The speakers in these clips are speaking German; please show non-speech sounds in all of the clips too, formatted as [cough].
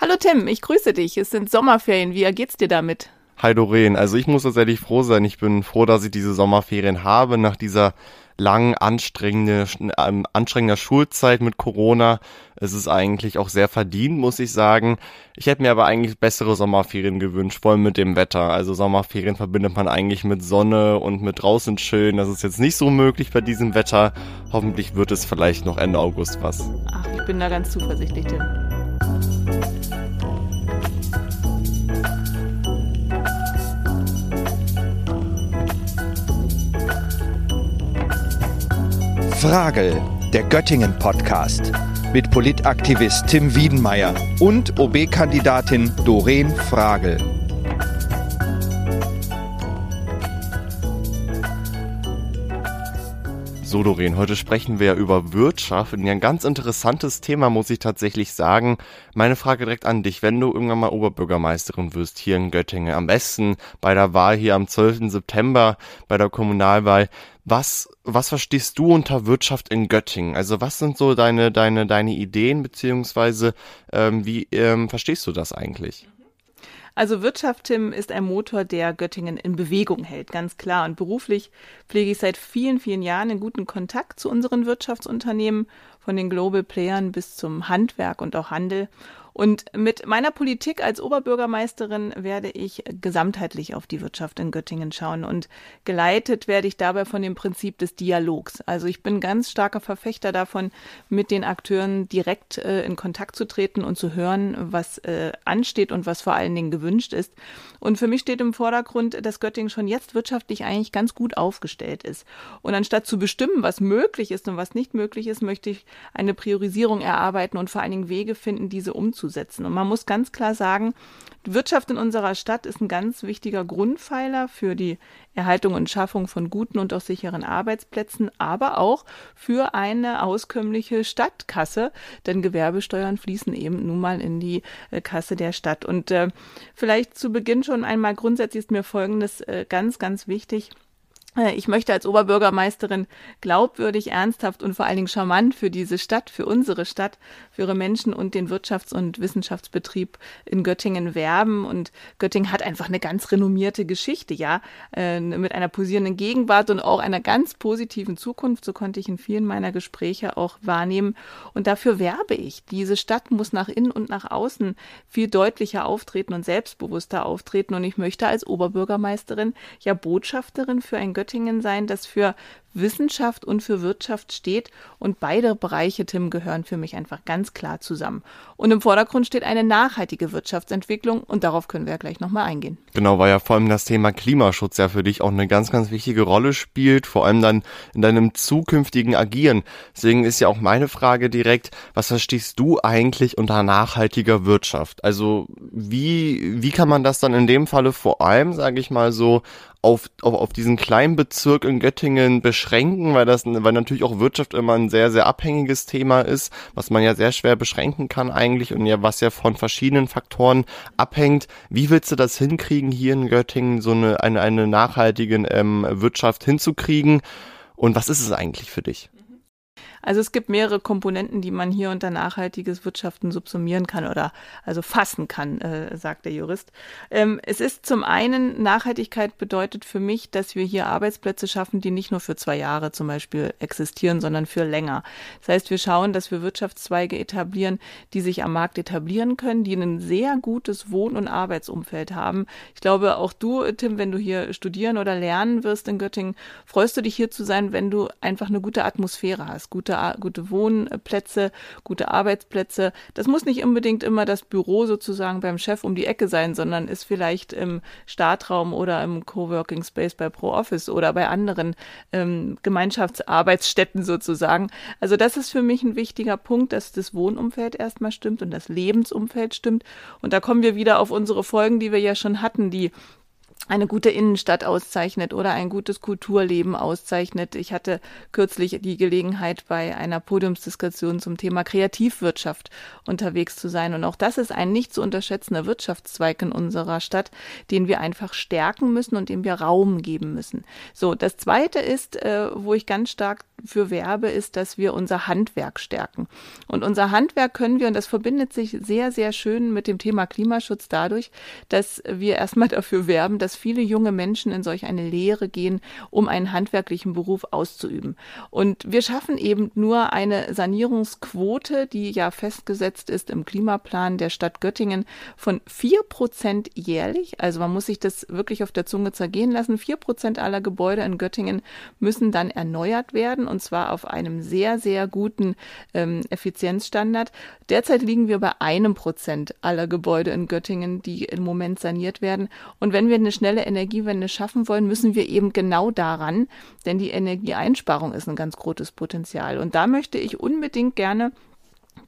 Hallo Tim, ich grüße dich. Es sind Sommerferien. Wie geht's dir damit? Hi Doreen. Also ich muss tatsächlich froh sein. Ich bin froh, dass ich diese Sommerferien habe nach dieser langen, anstrengende, ähm, anstrengender Schulzeit mit Corona. Es ist eigentlich auch sehr verdient, muss ich sagen. Ich hätte mir aber eigentlich bessere Sommerferien gewünscht, vor allem mit dem Wetter. Also Sommerferien verbindet man eigentlich mit Sonne und mit draußen chillen. Das ist jetzt nicht so möglich bei diesem Wetter. Hoffentlich wird es vielleicht noch Ende August was. Ach, ich bin da ganz zuversichtlich, Tim. Frage, der Göttingen Podcast mit Politaktivist Tim Wiedenmeier und OB-Kandidatin Doreen Fragel. So, Doreen, heute sprechen wir ja über Wirtschaft. Ein ganz interessantes Thema, muss ich tatsächlich sagen. Meine Frage direkt an dich. Wenn du irgendwann mal Oberbürgermeisterin wirst hier in Göttingen, am besten bei der Wahl hier am 12. September, bei der Kommunalwahl, was, was verstehst du unter Wirtschaft in Göttingen? Also was sind so deine, deine, deine Ideen, beziehungsweise ähm, wie ähm, verstehst du das eigentlich? Also Wirtschaft, Tim, ist ein Motor, der Göttingen in Bewegung hält, ganz klar. Und beruflich pflege ich seit vielen, vielen Jahren einen guten Kontakt zu unseren Wirtschaftsunternehmen, von den Global Playern bis zum Handwerk und auch Handel. Und mit meiner Politik als Oberbürgermeisterin werde ich gesamtheitlich auf die Wirtschaft in Göttingen schauen und geleitet werde ich dabei von dem Prinzip des Dialogs. Also ich bin ganz starker Verfechter davon, mit den Akteuren direkt äh, in Kontakt zu treten und zu hören, was äh, ansteht und was vor allen Dingen gewünscht ist. Und für mich steht im Vordergrund, dass Göttingen schon jetzt wirtschaftlich eigentlich ganz gut aufgestellt ist. Und anstatt zu bestimmen, was möglich ist und was nicht möglich ist, möchte ich eine Priorisierung erarbeiten und vor allen Dingen Wege finden, diese umzusetzen. Und man muss ganz klar sagen, Wirtschaft in unserer Stadt ist ein ganz wichtiger Grundpfeiler für die Erhaltung und Schaffung von guten und auch sicheren Arbeitsplätzen, aber auch für eine auskömmliche Stadtkasse, denn Gewerbesteuern fließen eben nun mal in die äh, Kasse der Stadt. Und äh, vielleicht zu Beginn schon einmal grundsätzlich ist mir Folgendes äh, ganz, ganz wichtig. Äh, ich möchte als Oberbürgermeisterin glaubwürdig, ernsthaft und vor allen Dingen charmant für diese Stadt, für unsere Stadt, für ihre Menschen und den Wirtschafts- und Wissenschaftsbetrieb in Göttingen werben. Und Göttingen hat einfach eine ganz renommierte Geschichte, ja, äh, mit einer posierenden Gegenwart und auch einer ganz positiven Zukunft. So konnte ich in vielen meiner Gespräche auch wahrnehmen. Und dafür werbe ich. Diese Stadt muss nach innen und nach außen viel deutlicher auftreten und selbstbewusster auftreten. Und ich möchte als Oberbürgermeisterin ja Botschafterin für ein Göttingen sein, das für Wissenschaft und für Wirtschaft steht. Und beide Bereiche, Tim, gehören für mich einfach ganz klar zusammen. Und im Vordergrund steht eine nachhaltige Wirtschaftsentwicklung und darauf können wir ja gleich nochmal eingehen. Genau, weil ja vor allem das Thema Klimaschutz ja für dich auch eine ganz, ganz wichtige Rolle spielt, vor allem dann in deinem zukünftigen Agieren. Deswegen ist ja auch meine Frage direkt, was verstehst du eigentlich unter nachhaltiger Wirtschaft? Also wie, wie kann man das dann in dem Falle vor allem, sage ich mal so, auf, auf, auf diesen kleinen Bezirk in Göttingen beschränken, weil das, weil natürlich auch Wirtschaft immer ein sehr, sehr abhängiges Thema ist, was man ja sehr schwer beschränken kann eigentlich und ja, was ja von verschiedenen Faktoren abhängt. Wie willst du das hinkriegen, hier in Göttingen so eine, eine, eine nachhaltige ähm, Wirtschaft hinzukriegen? Und was ist es eigentlich für dich? Also es gibt mehrere Komponenten, die man hier unter nachhaltiges Wirtschaften subsumieren kann oder also fassen kann, äh, sagt der Jurist. Ähm, es ist zum einen, Nachhaltigkeit bedeutet für mich, dass wir hier Arbeitsplätze schaffen, die nicht nur für zwei Jahre zum Beispiel existieren, sondern für länger. Das heißt, wir schauen, dass wir Wirtschaftszweige etablieren, die sich am Markt etablieren können, die ein sehr gutes Wohn- und Arbeitsumfeld haben. Ich glaube, auch du, Tim, wenn du hier studieren oder lernen wirst in Göttingen, freust du dich hier zu sein, wenn du einfach eine gute Atmosphäre hast, gute gute, gute Wohnplätze, gute Arbeitsplätze. Das muss nicht unbedingt immer das Büro sozusagen beim Chef um die Ecke sein, sondern ist vielleicht im Startraum oder im Coworking Space bei ProOffice oder bei anderen ähm, Gemeinschaftsarbeitsstätten sozusagen. Also das ist für mich ein wichtiger Punkt, dass das Wohnumfeld erstmal stimmt und das Lebensumfeld stimmt. Und da kommen wir wieder auf unsere Folgen, die wir ja schon hatten, die eine gute Innenstadt auszeichnet oder ein gutes Kulturleben auszeichnet. Ich hatte kürzlich die Gelegenheit, bei einer Podiumsdiskussion zum Thema Kreativwirtschaft unterwegs zu sein. Und auch das ist ein nicht zu unterschätzender Wirtschaftszweig in unserer Stadt, den wir einfach stärken müssen und dem wir Raum geben müssen. So, das Zweite ist, äh, wo ich ganz stark dafür werbe, ist, dass wir unser Handwerk stärken. Und unser Handwerk können wir, und das verbindet sich sehr, sehr schön mit dem Thema Klimaschutz dadurch, dass wir erstmal [laughs] dafür werben, dass viele junge Menschen in solch eine Lehre gehen, um einen handwerklichen Beruf auszuüben. Und wir schaffen eben nur eine Sanierungsquote, die ja festgesetzt ist im Klimaplan der Stadt Göttingen von vier Prozent jährlich. Also man muss sich das wirklich auf der Zunge zergehen lassen. Vier Prozent aller Gebäude in Göttingen müssen dann erneuert werden und zwar auf einem sehr, sehr guten ähm, Effizienzstandard. Derzeit liegen wir bei einem Prozent aller Gebäude in Göttingen, die im Moment saniert werden. Und wenn wir eine schnelle Energiewende schaffen wollen, müssen wir eben genau daran, denn die Energieeinsparung ist ein ganz großes Potenzial. Und da möchte ich unbedingt gerne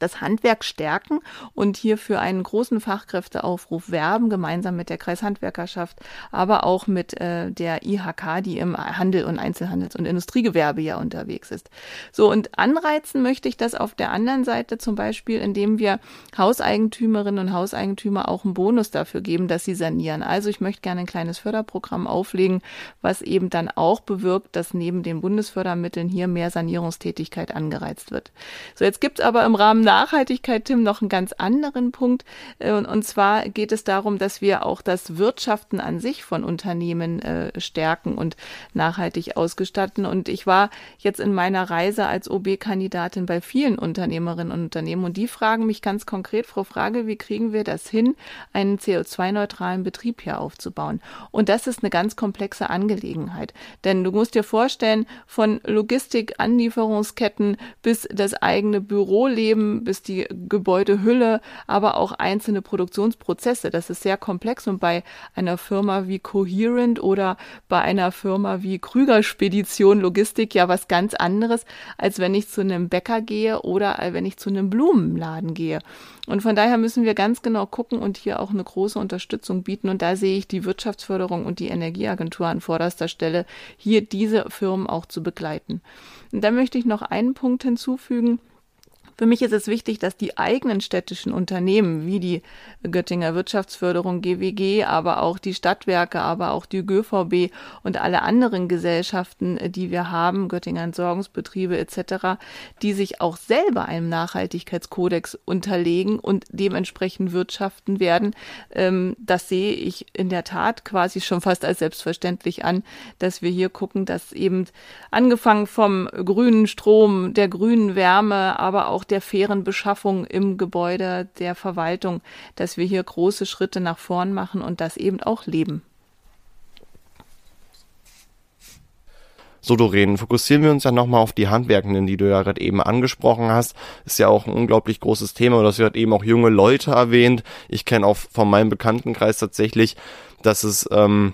das Handwerk stärken und hier für einen großen Fachkräfteaufruf werben, gemeinsam mit der Kreishandwerkerschaft, aber auch mit äh, der IHK, die im Handel und Einzelhandels- und Industriegewerbe ja unterwegs ist. So, und anreizen möchte ich das auf der anderen Seite zum Beispiel, indem wir Hauseigentümerinnen und Hauseigentümer auch einen Bonus dafür geben, dass sie sanieren. Also ich möchte gerne ein kleines Förderprogramm auflegen, was eben dann auch bewirkt, dass neben den Bundesfördermitteln hier mehr Sanierungstätigkeit angereizt wird. So, jetzt gibt es aber im Rahmen Nachhaltigkeit, Tim, noch einen ganz anderen Punkt. Äh, und, zwar geht es darum, dass wir auch das Wirtschaften an sich von Unternehmen äh, stärken und nachhaltig ausgestatten. Und ich war jetzt in meiner Reise als OB-Kandidatin bei vielen Unternehmerinnen und Unternehmen und die fragen mich ganz konkret, Frau Frage, wie kriegen wir das hin, einen CO2-neutralen Betrieb hier aufzubauen? Und das ist eine ganz komplexe Angelegenheit. Denn du musst dir vorstellen, von Logistik, Anlieferungsketten bis das eigene Büroleben, bis die Gebäudehülle, aber auch einzelne Produktionsprozesse. Das ist sehr komplex und bei einer Firma wie Coherent oder bei einer Firma wie Krüger Spedition Logistik ja was ganz anderes, als wenn ich zu einem Bäcker gehe oder wenn ich zu einem Blumenladen gehe. Und von daher müssen wir ganz genau gucken und hier auch eine große Unterstützung bieten. Und da sehe ich die Wirtschaftsförderung und die Energieagentur an vorderster Stelle, hier diese Firmen auch zu begleiten. Und da möchte ich noch einen Punkt hinzufügen. Für mich ist es wichtig, dass die eigenen städtischen Unternehmen wie die Göttinger Wirtschaftsförderung GWG, aber auch die Stadtwerke, aber auch die GVB und alle anderen Gesellschaften, die wir haben, Göttinger Entsorgungsbetriebe etc., die sich auch selber einem Nachhaltigkeitskodex unterlegen und dementsprechend wirtschaften werden. Ähm, das sehe ich in der Tat quasi schon fast als selbstverständlich an, dass wir hier gucken, dass eben angefangen vom grünen Strom, der grünen Wärme, aber auch auch der fairen Beschaffung im Gebäude der Verwaltung, dass wir hier große Schritte nach vorn machen und das eben auch leben. So, Doreen, fokussieren wir uns ja nochmal auf die Handwerkenden, die du ja gerade eben angesprochen hast. Ist ja auch ein unglaublich großes Thema. Du hast ja eben auch junge Leute erwähnt. Ich kenne auch von meinem Bekanntenkreis tatsächlich, dass es ähm,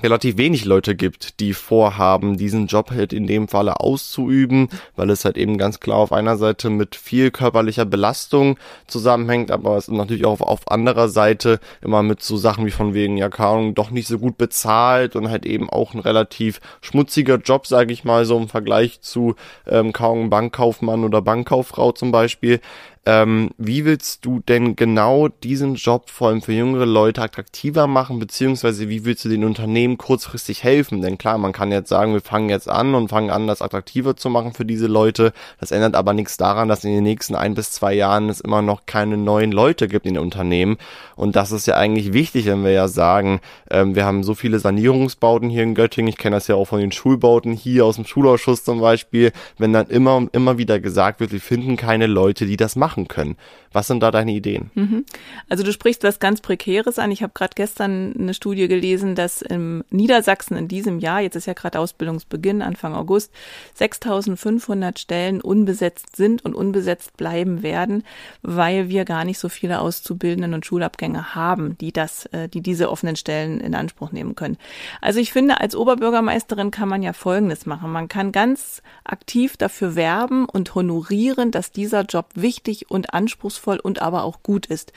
relativ wenig Leute gibt, die vorhaben, diesen Job halt in dem Falle auszuüben, weil es halt eben ganz klar auf einer Seite mit viel körperlicher Belastung zusammenhängt, aber es ist natürlich auch auf, auf anderer Seite immer mit so Sachen wie von wegen, ja, keine doch nicht so gut bezahlt und halt eben auch ein relativ schmutziger Job, sage ich mal, so im Vergleich zu ähm, kaum Bankkaufmann oder Bankkauffrau zum Beispiel. Ähm, wie willst du denn genau diesen Job vor allem für jüngere Leute attraktiver machen, beziehungsweise wie willst du den Unternehmen kurzfristig helfen? Denn klar, man kann jetzt sagen, wir fangen jetzt an und fangen an, das attraktiver zu machen für diese Leute. Das ändert aber nichts daran, dass in den nächsten ein bis zwei Jahren es immer noch keine neuen Leute gibt in den Unternehmen. Und das ist ja eigentlich wichtig, wenn wir ja sagen, ähm, wir haben so viele Sanierungsbauten hier in Göttingen. Ich kenne das ja auch von den Schulbauten hier aus dem Schulausschuss zum Beispiel. Wenn dann immer und immer wieder gesagt wird, wir finden keine Leute, die das machen machen können. Was sind da deine Ideen? Mhm. Also du sprichst was ganz Prekäres an. Ich habe gerade gestern eine Studie gelesen, dass im Niedersachsen in diesem Jahr, jetzt ist ja gerade Ausbildungsbeginn, Anfang August, 6500 Stellen unbesetzt sind und unbesetzt bleiben werden, weil wir gar nicht so viele Auszubildenden und Schulabgänger haben, die das, äh, die diese offenen Stellen in Anspruch nehmen können. Also ich finde, als Oberbürgermeisterin kann man ja Folgendes machen. Man kann ganz aktiv dafür werben und honorieren, dass dieser Job wichtig und anspruchsvoll anspruchsvoll und aber auch gut ist.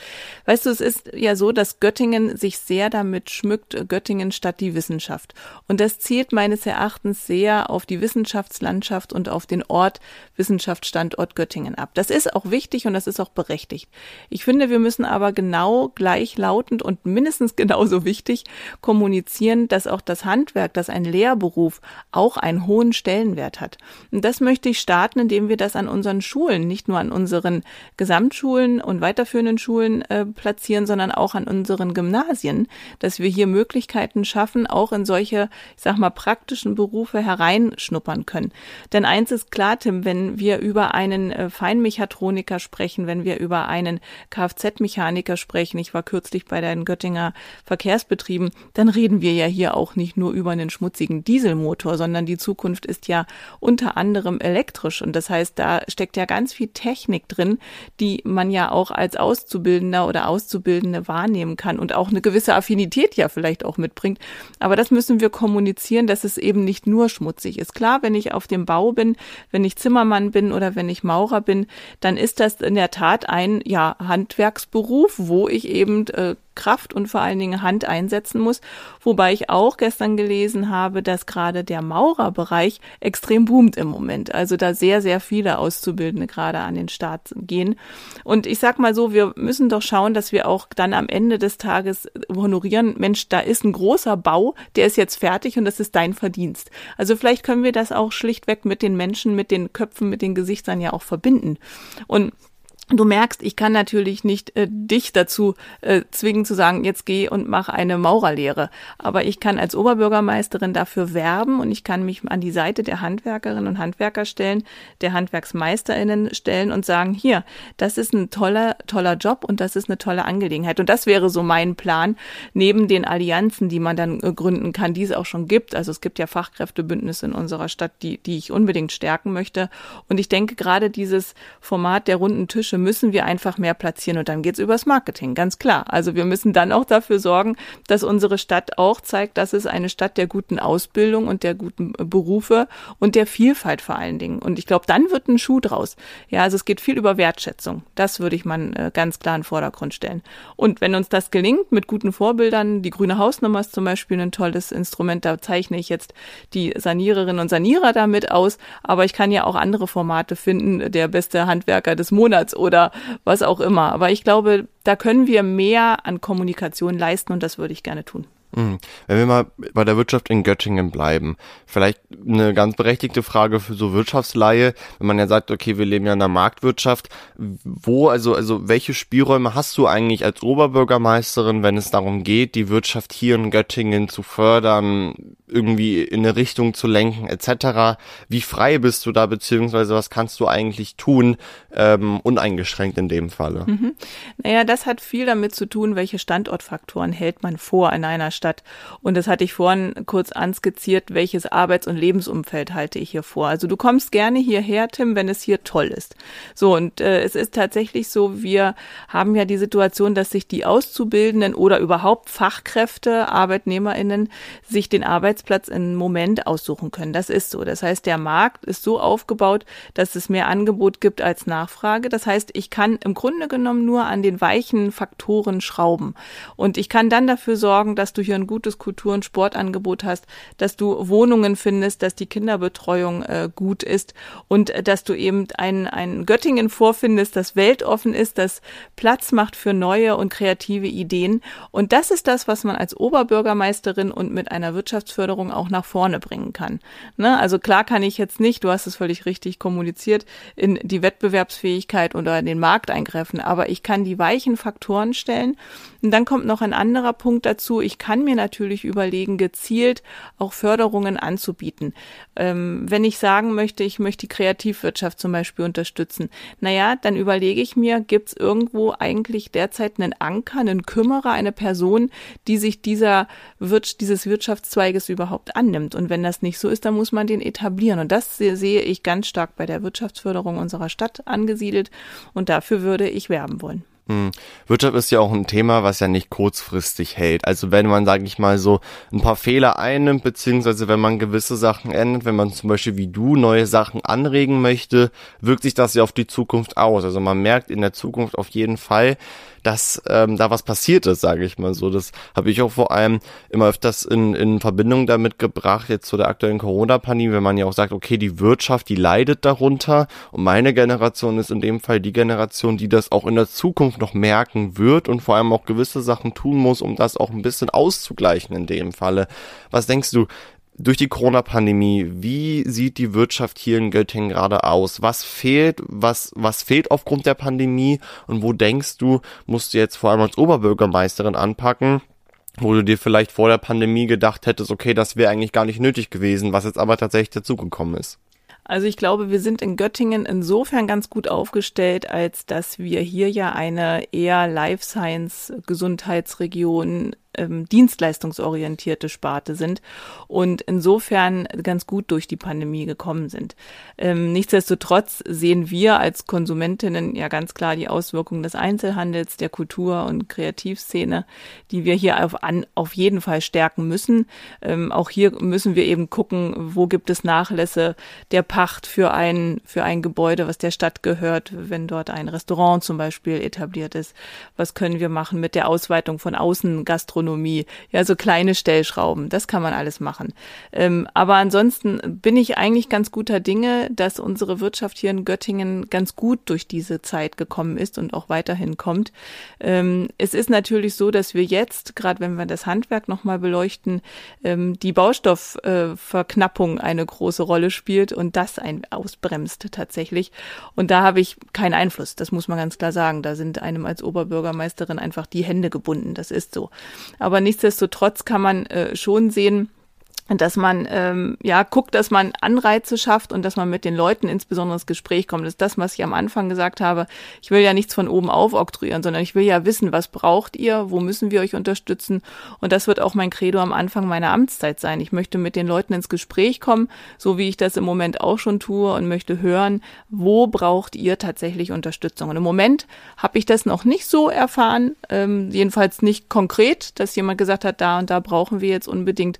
Weißt du, es ist ja so, dass Göttingen sich sehr damit schmückt, Göttingen statt die Wissenschaft. Und das zielt meines Erachtens sehr auf die Wissenschaftslandschaft und auf den Ort Wissenschaftsstandort Göttingen ab. Das ist auch wichtig und das ist auch berechtigt. Ich finde, wir müssen aber genau gleichlautend und mindestens [laughs] genauso wichtig kommunizieren, dass auch das Handwerk, dass ein Lehrberuf auch einen hohen Stellenwert hat. Und das möchte ich starten, indem wir das an unseren Schulen, nicht nur an unseren Gesamtschulen und weiterführenden Schulen äh, platzieren, sondern auch an unseren Gymnasien, dass wir hier Möglichkeiten schaffen, auch in solche, ich sag mal, praktischen Berufe hereinschnuppern können. Denn eins ist klar, Tim, wenn wir über einen äh, Feinmechatroniker sprechen, wenn wir über einen Kfz-Mechaniker sprechen, ich war kürzlich bei den Göttinger Verkehrsbetrieben, dann reden wir ja hier auch nicht nur über einen schmutzigen Dieselmotor, sondern die Zukunft ist ja unter anderem elektrisch. Und das heißt, da steckt ja ganz viel Technik drin, die man ja auch als Auszubildender oder Auszubildende wahrnehmen kann und auch eine gewisse Affinität ja vielleicht auch mitbringt. Aber das müssen wir kommunizieren, dass es eben nicht nur schmutzig ist. Klar, wenn ich auf dem Bau bin, wenn ich Zimmermann bin oder wenn ich Maurer bin, dann ist das in der Tat ein ja Handwerksberuf, wo ich eben äh, Kraft und vor allen Dingen Hand einsetzen muss. Wobei ich auch gestern gelesen habe, dass gerade der Maurerbereich extrem boomt im Moment. Also da sehr, sehr viele Auszubildende gerade an den Start gehen. Und ich sag mal so, wir müssen doch schauen, dass wir auch dann am Ende des Tages honorieren, Mensch, da ist ein großer Bau, der ist jetzt fertig und das ist dein Verdienst. Also vielleicht können wir das auch schlichtweg mit den Menschen, mit den Köpfen, mit den Gesichtern ja auch verbinden. Und Du merkst, ich kann natürlich nicht äh, dich dazu äh, zwingen zu sagen, jetzt geh und mach eine Maurerlehre. Aber ich kann als Oberbürgermeisterin dafür werben und ich kann mich an die Seite der Handwerkerinnen und Handwerker stellen, der Handwerksmeisterinnen stellen und sagen, hier, das ist ein toller, toller Job und das ist eine tolle Angelegenheit. Und das wäre so mein Plan, neben den Allianzen, die man dann äh, gründen kann, die es auch schon gibt. Also es gibt ja Fachkräftebündnisse in unserer Stadt, die, die ich unbedingt stärken möchte. Und ich denke gerade dieses Format der runden Tische Nische müssen wir einfach mehr platzieren und dann geht's übers Marketing, ganz klar. Also wir müssen dann auch dafür sorgen, dass unsere Stadt auch zeigt, dass es eine Stadt der guten Ausbildung und der guten äh, Berufe und der Vielfalt vor allen Dingen. Und ich glaube, dann wird ein Schuh draus. Ja, also es geht viel über Wertschätzung. Das würde ich mal äh, ganz klar in den Vordergrund stellen. Und wenn uns das gelingt mit guten Vorbildern, die grüne Hausnummer ist zum Beispiel ein tolles Instrument, da zeichne ich jetzt die Saniererinnen und Sanierer damit aus, aber ich kann ja auch andere Formate finden, der beste Handwerker des Monats oder was auch immer. Aber ich glaube, da können wir mehr an Kommunikation leisten und das würde ich gerne tun. Mhm. Wenn wir mal bei der Wirtschaft in Göttingen bleiben, vielleicht eine ganz berechtigte Frage für so Wirtschaftsleihe, wenn man ja sagt, okay, wir leben ja in der Marktwirtschaft, wo, also, also welche Spielräume hast du eigentlich als Oberbürgermeisterin, wenn es darum geht, die Wirtschaft hier in Göttingen zu fördern, irgendwie in eine Richtung zu lenken, etc. Wie frei bist du da, beziehungsweise was kannst du eigentlich tun, ähm, uneingeschränkt in dem Falle? Mhm. Naja, das hat viel damit zu tun, welche Standortfaktoren hält man vor in einer Stadt statt. Und das hatte ich vorhin kurz anskizziert, welches Arbeits- und Lebensumfeld halte ich hier vor. Also du kommst gerne hierher, Tim, wenn es hier toll ist. So, und äh, es ist tatsächlich so, wir haben ja die Situation, dass sich die Auszubildenden oder überhaupt Fachkräfte, ArbeitnehmerInnen, sich den Arbeitsplatz im Moment aussuchen können. Das ist so. Das heißt, der Markt ist so aufgebaut, dass es mehr Angebot gibt als Nachfrage. Das heißt, ich kann im Grunde genommen nur an den weichen Faktoren schrauben. Und ich kann dann dafür sorgen, dass du hier ein gutes Kultur- und Sportangebot hast, dass du Wohnungen findest, dass die Kinderbetreuung äh, gut ist und äh, dass du eben ein, ein Göttingen vorfindest, das weltoffen ist, das Platz macht für neue und kreative Ideen. Und das ist das, was man als Oberbürgermeisterin und mit einer Wirtschaftsförderung auch nach vorne bringen kann. Ne? Also klar kann ich jetzt nicht, du hast es völlig richtig kommuniziert, in die Wettbewerbsfähigkeit oder in den Markt eingreifen, aber ich kann die weichen Faktoren stellen. Und dann kommt noch ein anderer Punkt dazu. Ich kann mir natürlich überlegen, gezielt auch Förderungen anzubieten. Ähm, wenn ich sagen möchte, ich möchte die Kreativwirtschaft zum Beispiel unterstützen, naja, dann überlege ich mir, gibt es irgendwo eigentlich derzeit einen Anker, einen Kümmerer, eine Person, die sich dieser Wirtschaft, dieses Wirtschaftszweiges überhaupt annimmt. Und wenn das nicht so ist, dann muss man den etablieren. Und das sehe ich ganz stark bei der Wirtschaftsförderung unserer Stadt angesiedelt. Und dafür würde ich werben wollen. Hm. Wirtschaft ist ja auch ein Thema, was ja nicht kurzfristig hält. Also wenn man, sage ich mal, so ein paar Fehler einnimmt, beziehungsweise wenn man gewisse Sachen ändert, wenn man zum Beispiel wie du neue Sachen anregen möchte, wirkt sich das ja auf die Zukunft aus. Also man merkt in der Zukunft auf jeden Fall, dass ähm, da was passiert ist, sage ich mal so. Das habe ich auch vor allem immer öfters in, in Verbindung damit gebracht, jetzt zu der aktuellen Corona-Pandemie, wenn man ja auch sagt, okay, die Wirtschaft, die leidet darunter und meine Generation ist in dem Fall die Generation, die das auch in der Zukunft noch merken wird und vor allem auch gewisse Sachen tun muss, um das auch ein bisschen auszugleichen in dem Falle. Was denkst du, durch die Corona-Pandemie, wie sieht die Wirtschaft hier in Göttingen gerade aus? Was fehlt, was, was fehlt aufgrund der Pandemie und wo denkst du, musst du jetzt vor allem als Oberbürgermeisterin anpacken? wo du dir vielleicht vor der Pandemie gedacht hättest, okay, das wäre eigentlich gar nicht nötig gewesen, was jetzt aber tatsächlich dazugekommen ist. Also ich glaube, wir sind in Göttingen insofern ganz gut aufgestellt, als dass wir hier ja eine eher Life Science Gesundheitsregion ähm, dienstleistungsorientierte Sparte sind und insofern ganz gut durch die Pandemie gekommen sind. Ähm, nichtsdestotrotz sehen wir als Konsumentinnen ja ganz klar die Auswirkungen des Einzelhandels, der Kultur- und Kreativszene, die wir hier auf, an, auf jeden Fall stärken müssen. Ähm, auch hier müssen wir eben gucken, wo gibt es Nachlässe der Pacht für ein, für ein Gebäude, was der Stadt gehört, wenn dort ein Restaurant zum Beispiel etabliert ist. Was können wir machen mit der Ausweitung von Außengastronomie? Gastronomie, ja, so kleine Stellschrauben, das kann man alles machen. Ähm, aber ansonsten bin ich eigentlich ganz guter Dinge, dass unsere Wirtschaft hier in Göttingen ganz gut durch diese Zeit gekommen ist und auch weiterhin kommt. Ähm, es ist natürlich so, dass wir jetzt, gerade wenn wir das Handwerk nochmal beleuchten, ähm, die Baustoffverknappung äh, eine große Rolle spielt und das ein ausbremst tatsächlich. Und da habe ich keinen Einfluss, das muss man ganz klar sagen. Da sind einem als Oberbürgermeisterin einfach die Hände gebunden. Das ist so. Aber nichtsdestotrotz kann man äh, schon sehen, dass man ähm, ja guckt, dass man Anreize schafft und dass man mit den Leuten insbesondere ins Gespräch kommt. Das ist das, was ich am Anfang gesagt habe. Ich will ja nichts von oben aufoktroyieren, sondern ich will ja wissen, was braucht ihr, wo müssen wir euch unterstützen. Und das wird auch mein Credo am Anfang meiner Amtszeit sein. Ich möchte mit den Leuten ins Gespräch kommen, so wie ich das im Moment auch schon tue und möchte hören, wo braucht ihr tatsächlich Unterstützung. Und im Moment habe ich das noch nicht so erfahren, ähm, jedenfalls nicht konkret, dass jemand gesagt hat, da und da brauchen wir jetzt unbedingt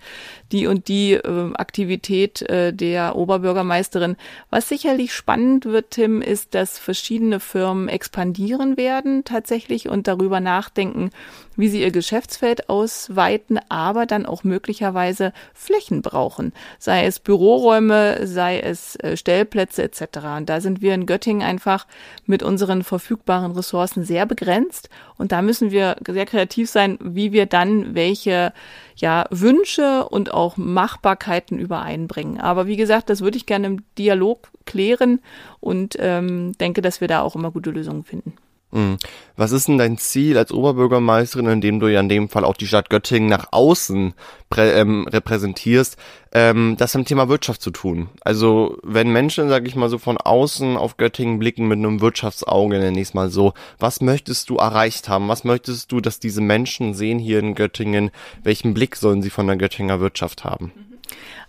die und die äh, Aktivität äh, der Oberbürgermeisterin. Was sicherlich spannend wird, Tim, ist, dass verschiedene Firmen expandieren werden tatsächlich und darüber nachdenken, wie sie ihr Geschäftsfeld ausweiten, aber dann auch möglicherweise Flächen brauchen, sei es Büroräume, sei es äh, Stellplätze etc. Und da sind wir in Göttingen einfach mit unseren verfügbaren Ressourcen sehr begrenzt und da müssen wir sehr kreativ sein, wie wir dann welche ja, Wünsche und auch Machbarkeiten übereinbringen. Aber wie gesagt, das würde ich gerne im Dialog klären und ähm, denke, dass wir da auch immer gute Lösungen finden. Mhm. Was ist denn dein Ziel als Oberbürgermeisterin, in dem du ja in dem Fall auch die Stadt Göttingen nach außen ähm, repräsentierst, ähm, das im Thema Wirtschaft zu tun? Also wenn Menschen, sag ich mal so, von außen auf Göttingen blicken mit einem Wirtschaftsauge, nenne ich mal so, was möchtest du erreicht haben? Was möchtest du, dass diese Menschen sehen hier in Göttingen? Welchen Blick sollen sie von der Göttinger Wirtschaft haben? Mhm.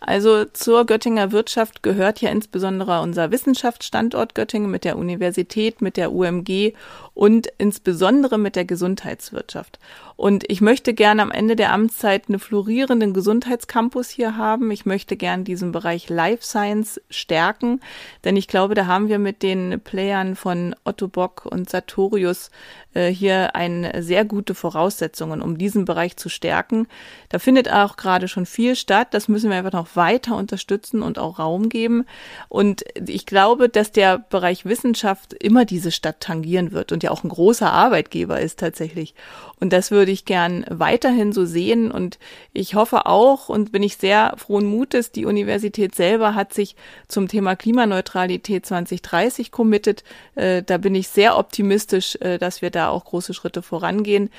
Also zur Göttinger Wirtschaft gehört ja insbesondere unser Wissenschaftsstandort Göttingen mit der Universität, mit der UMG und insbesondere mit der Gesundheitswirtschaft. Und ich möchte gerne am Ende der Amtszeit einen florierenden Gesundheitscampus hier haben. Ich möchte gerne diesen Bereich Life Science stärken, denn ich glaube, da haben wir mit den Playern von Otto Bock und Sartorius äh, hier eine sehr gute Voraussetzungen, um diesen Bereich zu stärken. Da findet auch gerade schon viel statt. Das müssen wir einfach noch weiter unterstützen und auch Raum geben. Und ich glaube, dass der Bereich Wissenschaft immer diese Stadt tangieren wird und ja auch ein großer Arbeitgeber ist tatsächlich. Und das würde ich gern weiterhin so sehen. Und ich hoffe auch und bin ich sehr frohen Mutes, die Universität selber hat sich zum Thema Klimaneutralität 2030 committed. Äh, da bin ich sehr optimistisch, äh, dass wir da auch große Schritte vorangehen.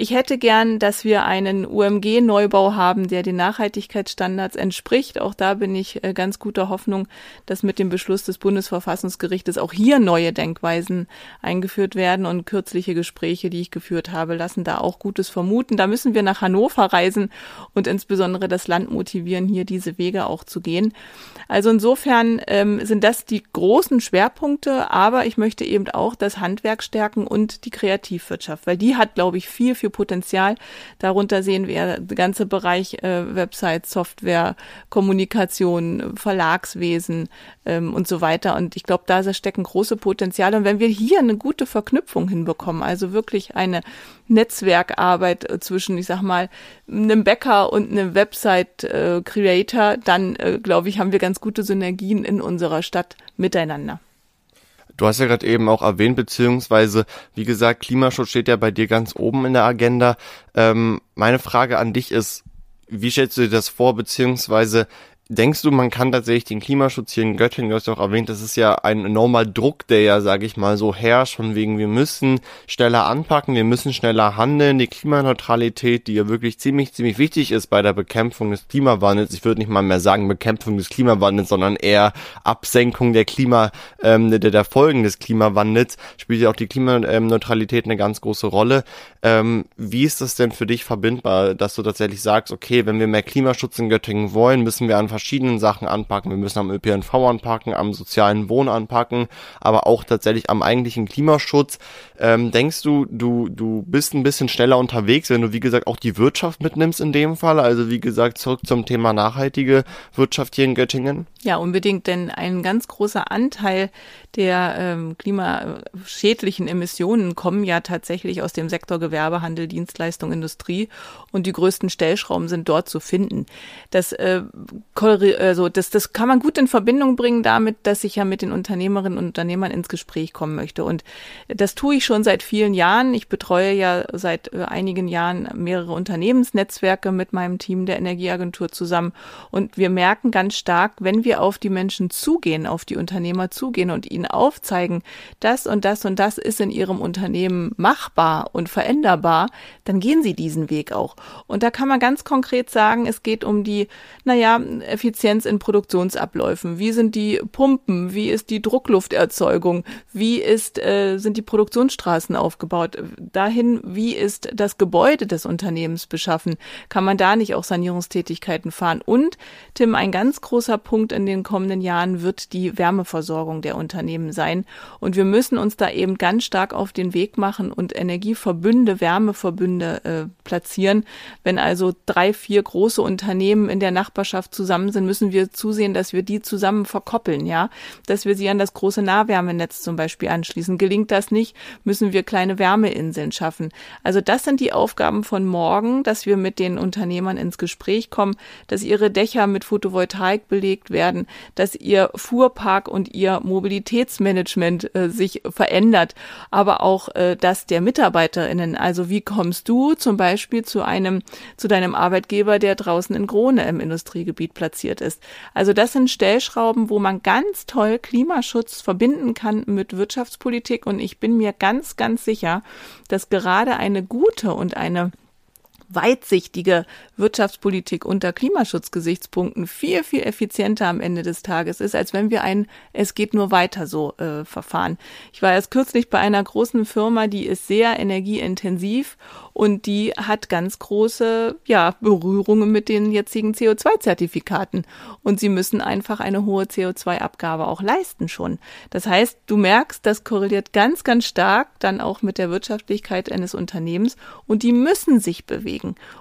Ich hätte gern, dass wir einen UMG-Neubau haben, der den Nachhaltigkeitsstandards entspricht. Auch da bin ich äh, ganz guter Hoffnung, dass mit dem Beschluss des Bundesverfassungsgerichtes auch hier neue Denkweisen eingeführt werden und kürzliche Gespräche, die ich geführt habe, lassen da auch Gutes vermuten. Da müssen wir nach Hannover reisen und insbesondere das Land motivieren, hier diese Wege auch zu gehen. Also insofern ähm, sind das die großen Schwerpunkte, aber ich möchte eben auch das Handwerk stärken und die Kreativwirtschaft, weil die hat, glaube ich, viel, viel Potenzial. Darunter sehen wir der ganze Bereich äh, Website, Software, Kommunikation, Verlagswesen ähm, und so weiter. Und ich glaube, da stecken große Potenziale. Und wenn wir hier eine gute Verknüpfung hinbekommen, also wirklich eine Netzwerkarbeit äh, zwischen, ich sag mal, einem Bäcker und einem Website-Creator, äh, dann, äh, glaube ich, haben wir ganz gute Synergien in unserer Stadt miteinander. Du hast ja gerade eben auch erwähnt, beziehungsweise, wie gesagt, Klimaschutz steht ja bei dir ganz oben in der Agenda. Ähm, meine Frage an dich ist, wie stellst du dir das vor, beziehungsweise Denkst du, man kann tatsächlich den Klimaschutz hier in Göttingen, du hast ja auch erwähnt, das ist ja ein enormer Druck, der ja, sage ich mal, so herrscht, von wegen, wir müssen schneller anpacken, wir müssen schneller handeln, die Klimaneutralität, die ja wirklich ziemlich, ziemlich wichtig ist bei der Bekämpfung des Klimawandels. Ich würde nicht mal mehr sagen Bekämpfung des Klimawandels, sondern eher Absenkung der Klima, ähm, der, der Folgen des Klimawandels, spielt ja auch die Klimaneutralität eine ganz große Rolle. Ähm, wie ist das denn für dich verbindbar, dass du tatsächlich sagst, okay, wenn wir mehr Klimaschutz in Göttingen wollen, müssen wir an verschiedenen Sachen anpacken. Wir müssen am ÖPNV anpacken, am sozialen Wohn anpacken, aber auch tatsächlich am eigentlichen Klimaschutz. Ähm, denkst du, du, du bist ein bisschen schneller unterwegs, wenn du, wie gesagt, auch die Wirtschaft mitnimmst in dem Fall? Also, wie gesagt, zurück zum Thema nachhaltige Wirtschaft hier in Göttingen? Ja, unbedingt, denn ein ganz großer Anteil der ähm, klimaschädlichen Emissionen kommen ja tatsächlich aus dem Sektor Gewerbe, Handel, Dienstleistung, Industrie und die größten Stellschrauben sind dort zu finden. Das, äh, also das, das kann man gut in Verbindung bringen damit, dass ich ja mit den Unternehmerinnen und Unternehmern ins Gespräch kommen möchte. Und das tue ich schon seit vielen Jahren. Ich betreue ja seit äh, einigen Jahren mehrere Unternehmensnetzwerke mit meinem Team der Energieagentur zusammen. Und wir merken ganz stark, wenn wir auf die Menschen zugehen, auf die Unternehmer zugehen und ihnen aufzeigen, das und das und das ist in ihrem Unternehmen machbar und veränderbar, dann gehen sie diesen Weg auch. Und da kann man ganz konkret sagen, es geht um die, naja, Effizienz in Produktionsabläufen. Wie sind die Pumpen? Wie ist die Drucklufterzeugung? Wie ist, äh, sind die Produktionsstraßen aufgebaut? Dahin, wie ist das Gebäude des Unternehmens beschaffen? Kann man da nicht auch Sanierungstätigkeiten fahren? Und, Tim, ein ganz großer Punkt in den kommenden Jahren wird die Wärmeversorgung der Unternehmen sein. Und wir müssen uns da eben ganz stark auf den Weg machen und Energieverbünde, Wärmeverbünde äh, platzieren. Wenn also drei, vier große Unternehmen in der Nachbarschaft zusammen sind, müssen wir zusehen, dass wir die zusammen verkoppeln, ja, dass wir sie an das große Nahwärmenetz zum Beispiel anschließen. Gelingt das nicht, müssen wir kleine Wärmeinseln schaffen. Also das sind die Aufgaben von morgen, dass wir mit den Unternehmern ins Gespräch kommen, dass ihre Dächer mit Photovoltaik belegt werden, dass ihr Fuhrpark und ihr Mobilitätsmanagement äh, sich verändert, aber auch äh, das der MitarbeiterInnen. Also wie kommst du zum Beispiel zu einem, zu deinem Arbeitgeber, der draußen in Krone im Industriegebiet platziert ist? Also das sind Stellschrauben, wo man ganz toll Klimaschutz verbinden kann mit Wirtschaftspolitik und ich bin mir ganz, ganz sicher, dass gerade eine gute und eine weitsichtige Wirtschaftspolitik unter Klimaschutzgesichtspunkten viel, viel effizienter am Ende des Tages ist, als wenn wir ein Es geht nur weiter so äh, verfahren. Ich war erst kürzlich bei einer großen Firma, die ist sehr energieintensiv und die hat ganz große ja, Berührungen mit den jetzigen CO2-Zertifikaten. Und sie müssen einfach eine hohe CO2-Abgabe auch leisten schon. Das heißt, du merkst, das korreliert ganz, ganz stark dann auch mit der Wirtschaftlichkeit eines Unternehmens und die müssen sich bewegen.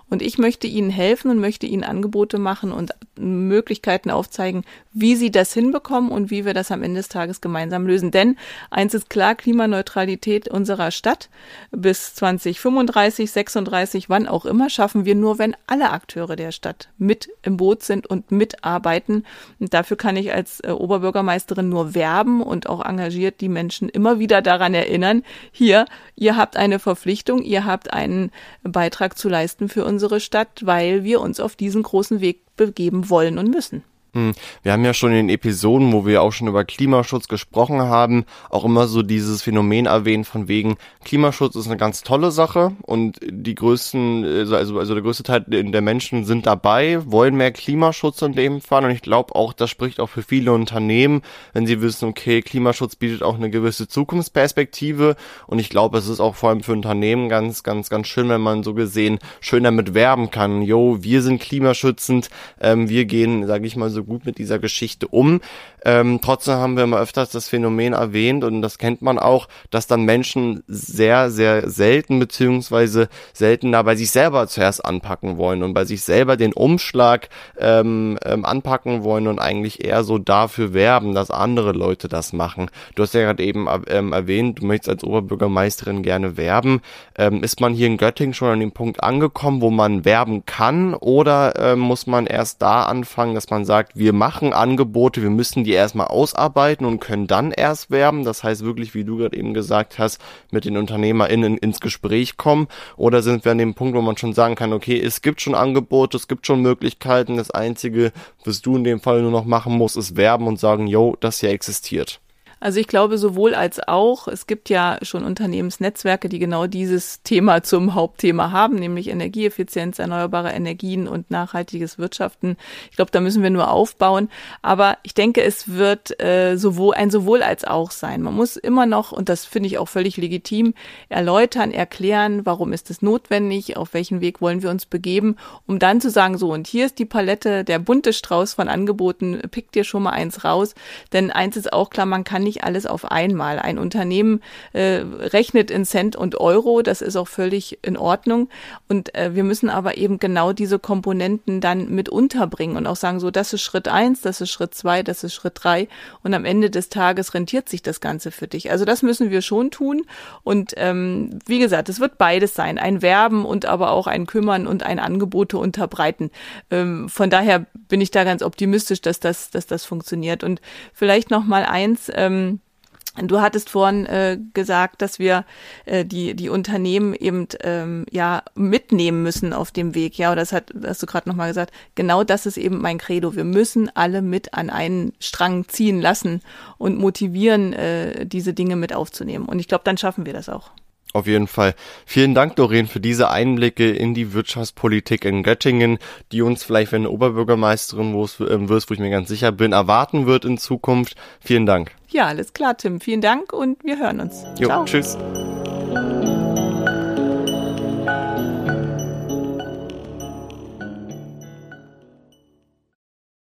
Und ich möchte ihnen helfen und möchte ihnen Angebote machen und Möglichkeiten aufzeigen, wie sie das hinbekommen und wie wir das am Ende des Tages gemeinsam lösen. Denn eins ist klar, Klimaneutralität unserer Stadt bis 2035 36, wann auch immer, schaffen wir nur, wenn alle Akteure der Stadt mit im Boot sind und mitarbeiten. Und dafür kann ich als äh, Oberbürgermeisterin nur werben und auch engagiert die Menschen immer wieder daran erinnern, hier, ihr habt eine Verpflichtung, ihr habt einen Beitrag zu leisten für unsere Stadt, weil wir uns auf diesen großen Weg begeben wollen und müssen. Hm, wir haben ja schon in den Episoden, wo wir auch schon über Klimaschutz gesprochen haben, auch immer so dieses Phänomen erwähnt von wegen Klimaschutz ist eine ganz tolle Sache und die größten, also, also, also der größte Teil der Menschen sind dabei, wollen mehr Klimaschutz in dem Fall und ich glaube auch, das spricht auch für viele Unternehmen, wenn sie wissen, okay, Klimaschutz bietet auch eine gewisse Zukunftsperspektive und ich glaube, es ist auch vor allem für Unternehmen ganz, ganz, ganz schön, wenn man so gesehen schön damit werben kann, yo, wir sind klimaschützend, ähm, wir gehen, sage ich mal so gut mit dieser Geschichte um. Ähm, trotzdem haben wir immer öfters das Phänomen erwähnt und das kennt man auch, dass dann Menschen sehr, sehr selten beziehungsweise seltener bei sich selber zuerst anpacken wollen und bei sich selber den Umschlag ähm, ähm, anpacken wollen und eigentlich eher so dafür werben, dass andere Leute das machen. Du hast ja gerade eben ähm, erwähnt, du möchtest als Oberbürgermeisterin gerne werben. Ähm, ist man hier in Göttingen schon an dem Punkt angekommen, wo man werben kann oder ähm, muss man erst da anfangen, dass man sagt, wir machen Angebote, wir müssen die erstmal ausarbeiten und können dann erst werben. Das heißt wirklich, wie du gerade eben gesagt hast, mit den UnternehmerInnen ins Gespräch kommen. Oder sind wir an dem Punkt, wo man schon sagen kann, okay, es gibt schon Angebote, es gibt schon Möglichkeiten. Das Einzige, was du in dem Fall nur noch machen musst, ist werben und sagen, yo, das hier existiert. Also ich glaube sowohl als auch, es gibt ja schon Unternehmensnetzwerke, die genau dieses Thema zum Hauptthema haben, nämlich Energieeffizienz, erneuerbare Energien und nachhaltiges Wirtschaften. Ich glaube, da müssen wir nur aufbauen. Aber ich denke, es wird äh, sowohl ein sowohl als auch sein. Man muss immer noch, und das finde ich auch völlig legitim, erläutern, erklären, warum ist es notwendig, auf welchen Weg wollen wir uns begeben, um dann zu sagen, so, und hier ist die Palette, der bunte Strauß von Angeboten, pick dir schon mal eins raus. Denn eins ist auch klar, man kann nicht alles auf einmal. Ein Unternehmen äh, rechnet in Cent und Euro, das ist auch völlig in Ordnung. Und äh, wir müssen aber eben genau diese Komponenten dann mit unterbringen und auch sagen, so, das ist Schritt eins, das ist Schritt zwei, das ist Schritt drei. Und am Ende des Tages rentiert sich das Ganze für dich. Also das müssen wir schon tun. Und ähm, wie gesagt, es wird beides sein. Ein Werben und aber auch ein Kümmern und ein Angebote unterbreiten. Ähm, von daher bin ich da ganz optimistisch, dass das, dass das funktioniert. Und vielleicht noch mal eins, ähm, Du hattest vorhin äh, gesagt, dass wir äh, die die Unternehmen eben ähm, ja mitnehmen müssen auf dem Weg. Ja, oder das hat hast du gerade noch mal gesagt. Genau das ist eben mein Credo. Wir müssen alle mit an einen Strang ziehen lassen und motivieren, äh, diese Dinge mit aufzunehmen. Und ich glaube, dann schaffen wir das auch. Auf jeden Fall. Vielen Dank, Doreen, für diese Einblicke in die Wirtschaftspolitik in Göttingen, die uns vielleicht, wenn du Oberbürgermeisterin ähm, wirst, wo ich mir ganz sicher bin, erwarten wird in Zukunft. Vielen Dank. Ja, alles klar, Tim. Vielen Dank und wir hören uns. Jo, Ciao. Tschüss.